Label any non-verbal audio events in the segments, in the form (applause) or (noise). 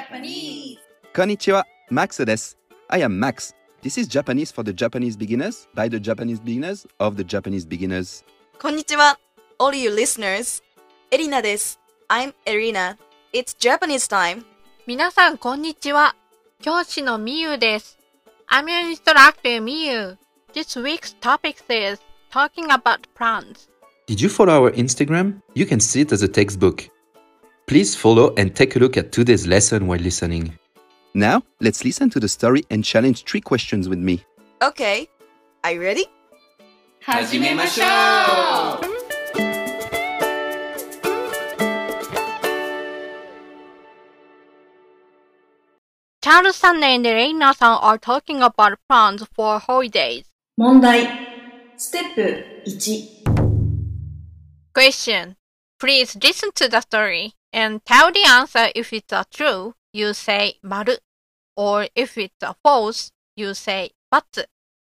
Japanese. こんにちは、Max です。I am Max. This is Japanese for the Japanese beginners by the Japanese beginners of the Japanese beginners. こんにちは All you listeners エリナです I'm Erina It's Japanese time 皆さん、こんにちは。教師のみゆです。I'm your instructor, みゆ。This week's topic is talking about plants. Did you follow our Instagram? You can see it as a textbook. Please follow and take a look at today's lesson while listening. Now, let's listen to the story and challenge three questions with me. Okay. Are you ready? Hajime masho! Charles and Erina san are talking about plans for holidays. 問題ステップ1 Question Please listen to the story and tell the answer if it's a true, you say maru, or if it's a false, you say batsu.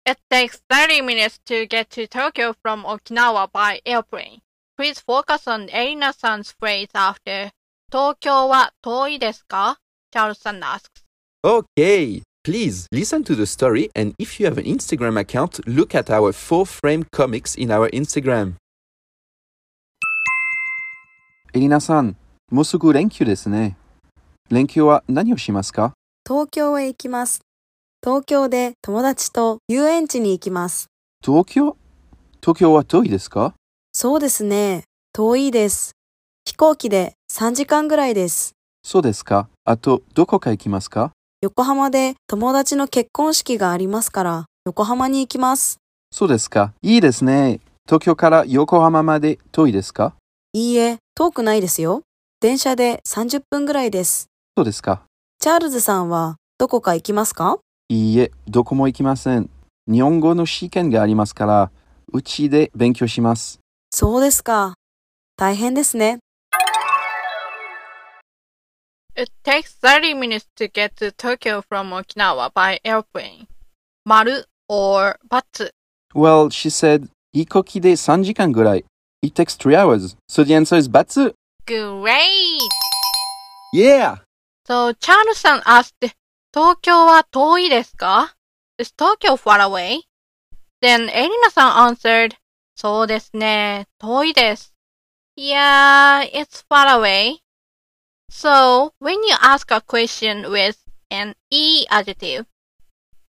It takes 30 minutes to get to Tokyo from Okinawa by airplane. Please focus on Erina-san's phrase after Tokyo wa toi desu ka? Charles-san asks. Okay, please listen to the story and if you have an Instagram account, look at our four-frame comics in our Instagram. Elena-san, もうすぐ連休ですね。連休は何をしますか？東京へ行きます。東京で友達と遊園地に行きます。東京？東京は遠いですか？そうですね。遠いです。飛行機で3時間ぐらいです。そうですか。あと、どこか行きますか？横浜で友達の結婚式がありますから、横浜に行きます。そうですか。いいですね。東京から横浜まで遠いですか？いいえ、遠くないですよ。電車で30分ぐらいです。そうですか。チャールズさんはどこか行きますかいいえ、どこも行きません。日本語の試験がありますから、うちで勉強します。そうですか。大変ですね。It takes 30 minutes to get to Tokyo from Okinawa by airplane. 丸 or ×. Well, she said, 飛行機で3時間ぐらい。It takes 3 hours. So the answer is ×. Great! Yeah! So Charles-san asked, 東京は遠いですか ?Is Tokyo far away? Then Erina-san answered, そうですね、遠いです。Yeah, it's far away. So, when you ask a question with an E adjective,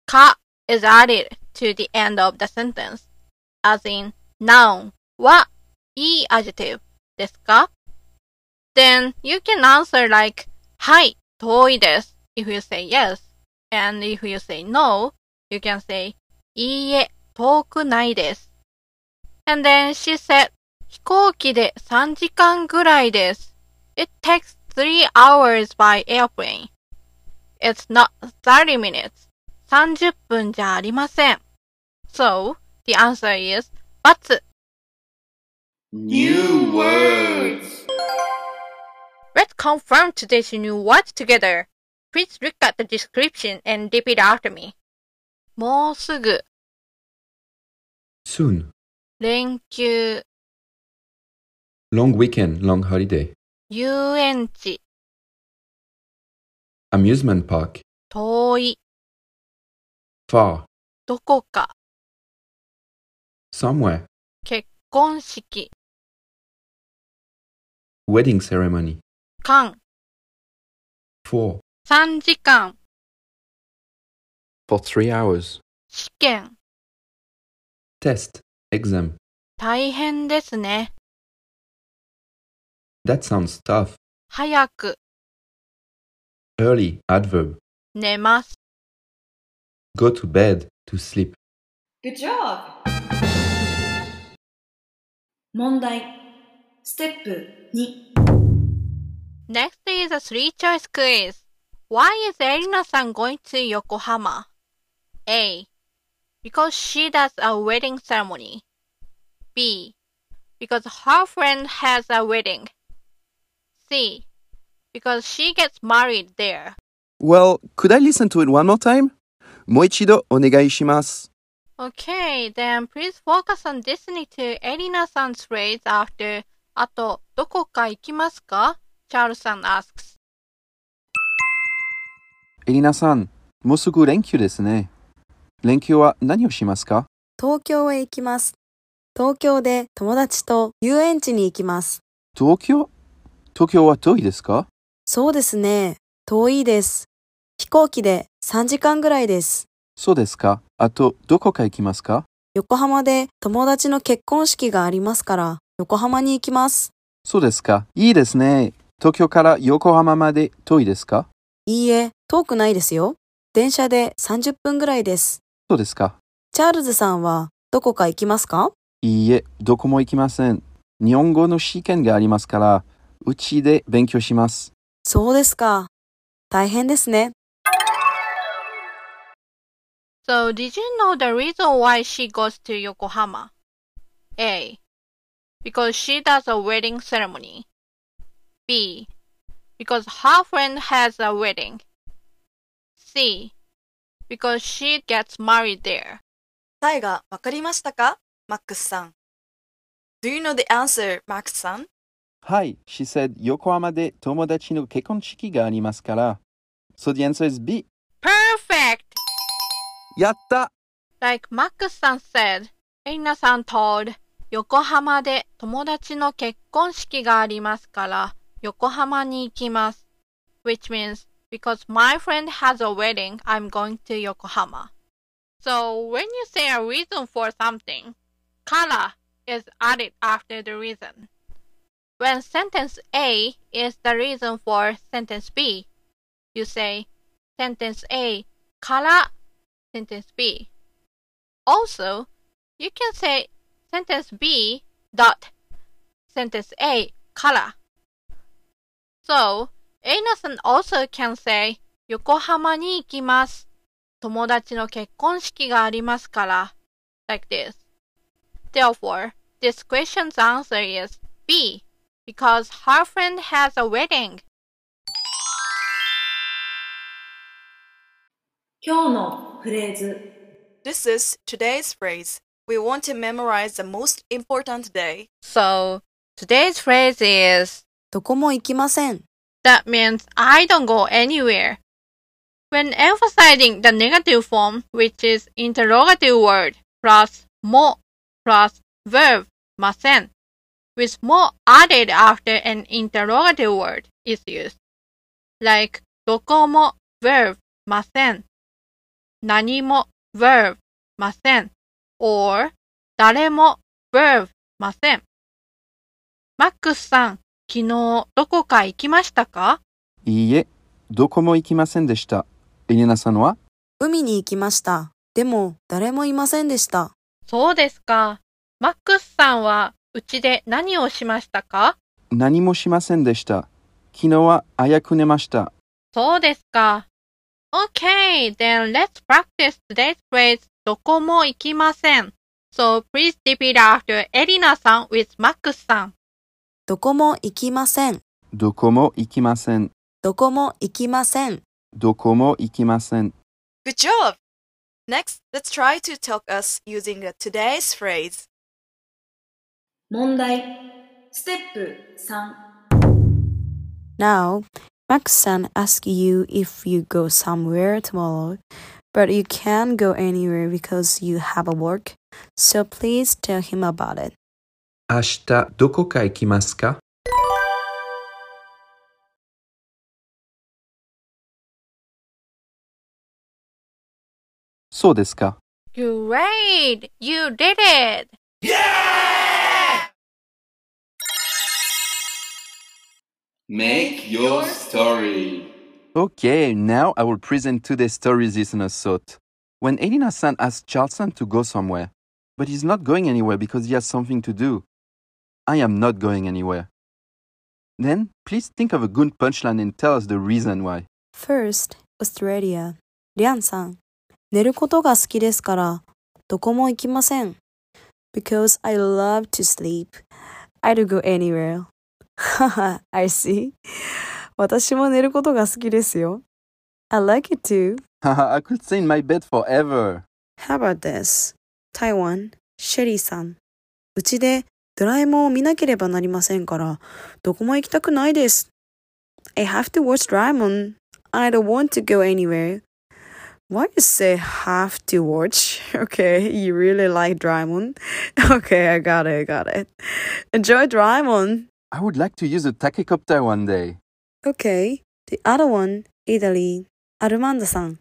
ka is added to the end of the sentence, as in noun, wa, E adjective, ですか Then you can answer like はい、遠いです。If you say yes, and if you say no, you can say いいえ、遠くないです。And then she said 飛行機で3時間ぐらいです。It takes 3 hours by airplane. It's not 30 minutes. 30分じゃありません。So, the answer is ×。 New words Let's confirm today's new words together. Please look at the description and repeat after me. もうすぐ、 Soon. 連休、 Long weekend, long holiday. 遊園地、 Amusement park. 遠い、 Far. どこか、 Somewhere. 結婚式、 Wedding ceremony. 間、For. 3時間、For three hours. 試験、Test. Exam. 大変ですね。That sounds tough. 早く、Early. Adverb. 寝ます。Go to bed. To sleep. Good job! 問題ステップ2 Next is a three choice quiz. Why is Erina-san going to Yokohama? A. Because she does a wedding ceremony. B. Because her friend has a wedding. C. Because she gets married there. Well, could I listen to it one more time? Moichido onegai shimasu. Okay, then please focus on listening to Erina san's phrase after あと、どこか行きますか Charles san asks. エリナさん、もうすぐ連休ですね。連休は何をしますか？東京へ行きます。東京で友達と遊園地に行きます。東京？東京は遠いですか？そうですね。遠いです。飛行機で3時間ぐらいです。そうですか。あと、どこか行きますか？横浜で友達の結婚式がありますから、横浜に行きます。そうですか。いいですね。東京から横浜まで遠いですか？いいえ、遠くないですよ。電車で30分ぐらいです。そうですか？チャールズさんはどこか行きますか？いいえ、どこも行きません。日本語の試験がありますから、うちで勉強します。そうですか。大変ですね。So, did you know the reason why she goes to Yokohama? A. Because she does a wedding ceremony. B. Because her friend has a wedding. C. Because she gets married there. 答えがわかりましたかマックスさん。Do you know the answer, マックスさんはい。She said 横浜で友達の結婚式がありますから。So the answer is B. Perfect! やった Like Max さん said, エリナさん told 横浜で友達の結婚式がありますから Yokohama ni ikimasu, which means because my friend has a wedding, I'm going to Yokohama. So when you say a reason for something, kara is added after the reason. When sentence A is the reason for sentence B, you say sentence A kara sentence B. Also, you can say sentence B dot sentence A kara So, Eina-san also can say 横浜に行きます。友達の結婚式がありますから。like this. Therefore, this question's answer is B because her friend has a wedding. 今日のフレーズ This is today's phrase. We want to memorize the most important day. So, today's phrase is どこも行きません。 That means I don't go anywhere. When emphasizing the negative form, which is interrogative word plus mo plus verb ません with mo added after an interrogative word is used. Like どこも verb ません何も verb ません or 誰も verb ませんマックスさん、 昨日どこか行きましたか？いいえ、どこも行きませんでした。エリナさんは？海に行きました。でも、誰もいませんでした。そうですか。マックスさんはうちで何をしましたか？何もしませんでした。昨日は早く寝ました。そうですか。Okay, then let's practice today's phrase どこも行きません。So please repeat after エリナさん with マックスさん。どこも行きません。どこも行きません。どこも行きません。どこも行きません。 Good job! Next, let's try to talk us using the today's phrase. 問題ステップ3 Now, Max-san asks you if you go somewhere tomorrow, but you can't go anywhere because you have a work. So please tell him about it. 明日どこか行きますかそうですか。Great! You did it! Yeah! Make your story. Okay, now I will present today's story listener thought. When Erina-san asks Charles-san to go somewhere, but he's not going anywhere because he has something to do. I am not going anywhere. Then, please think of a good punchline and tell us the reason why. First, Australia. リャンさん、寝ることが好きですから、どこも行きません。Because I love to sleep. I don't go anywhere. (laughs) はは、I see. 私も寝ることが好きですよ。I like it too. Haha, I could stay in my bed forever. How about this? Taiwan, シェリーさん。うちで ドラえもんを見なければなりませんから、どこも行きたくないです。I have to watch Doraemon. I don't want to go anywhere. Why you say have to watch? Okay, you really like Doraemon? Okay, I got it, I got it. Enjoy Doraemon. I would like to use a tachycopter one day. Okay, the other one, Italy. アルマンダさん。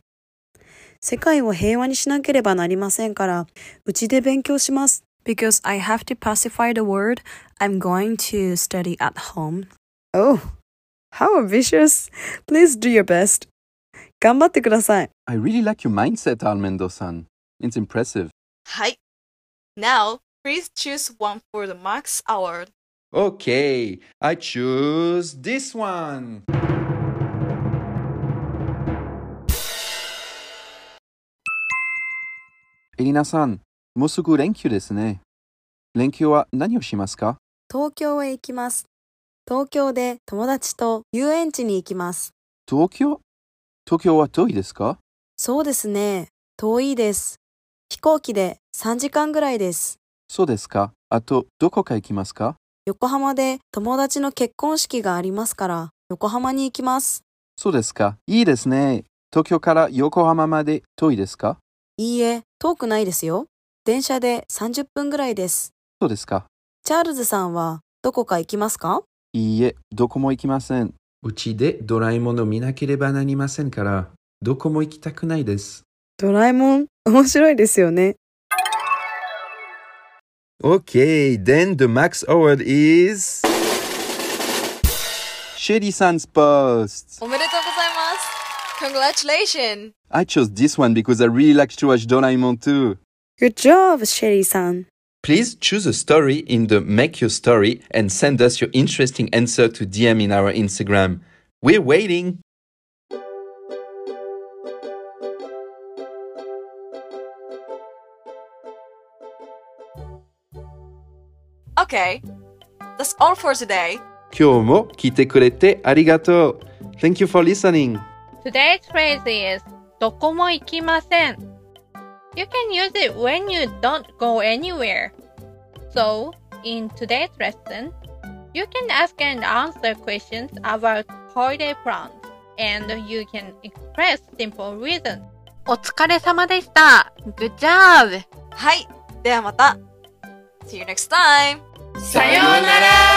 世界を平和にしなければなりませんから、うちで勉強します。Because I have to pacify the world, I'm going to study at home. Oh, how ambitious! Please do your best. I really like your mindset, Almendo-san. It's impressive. Hi. Now, please choose one for the Max Award. Okay, I choose this one. Erina-san, もうすぐ連休ですね。連休は何をしますか？東京へ行きます。東京で友達と遊園地に行きます。東京？東京は遠いですか？そうですね。遠いです。飛行機で3時間ぐらいです。そうですかあと、どこか行きますか？横浜で友達の結婚式がありますから、横浜に行きます。そうですかいいですね。東京から横浜まで遠いですか？いいえ、遠くないですよ。電車で30分ぐらいです。そうですかチャールズさんはどこか行きますかいいえ、どこも行きません。うちでドラえもんを見なければなりませんから、どこも行きたくないです。ドラえもん、面白いですよね。Okay, then the max award is. Shady-san's post! おめでとうございます。Congratulations! I chose this one because I really like to watch Doraemon too. Good job, Sherry さん。 Please choose a story in the Make Your Story and send us your interesting answer to DM in our Instagram. We're waiting! Okay, that's all for today. 今日も来てくれてありがとう。Thank you for listening. Today's phrase is どこも行きません。 You can use it when you don't go anywhere. So, in today's lesson, you can ask and answer questions about holiday plans and you can express simple reasons. お疲れ様でした。Good job! はい、ではまた。See you next time! さようなら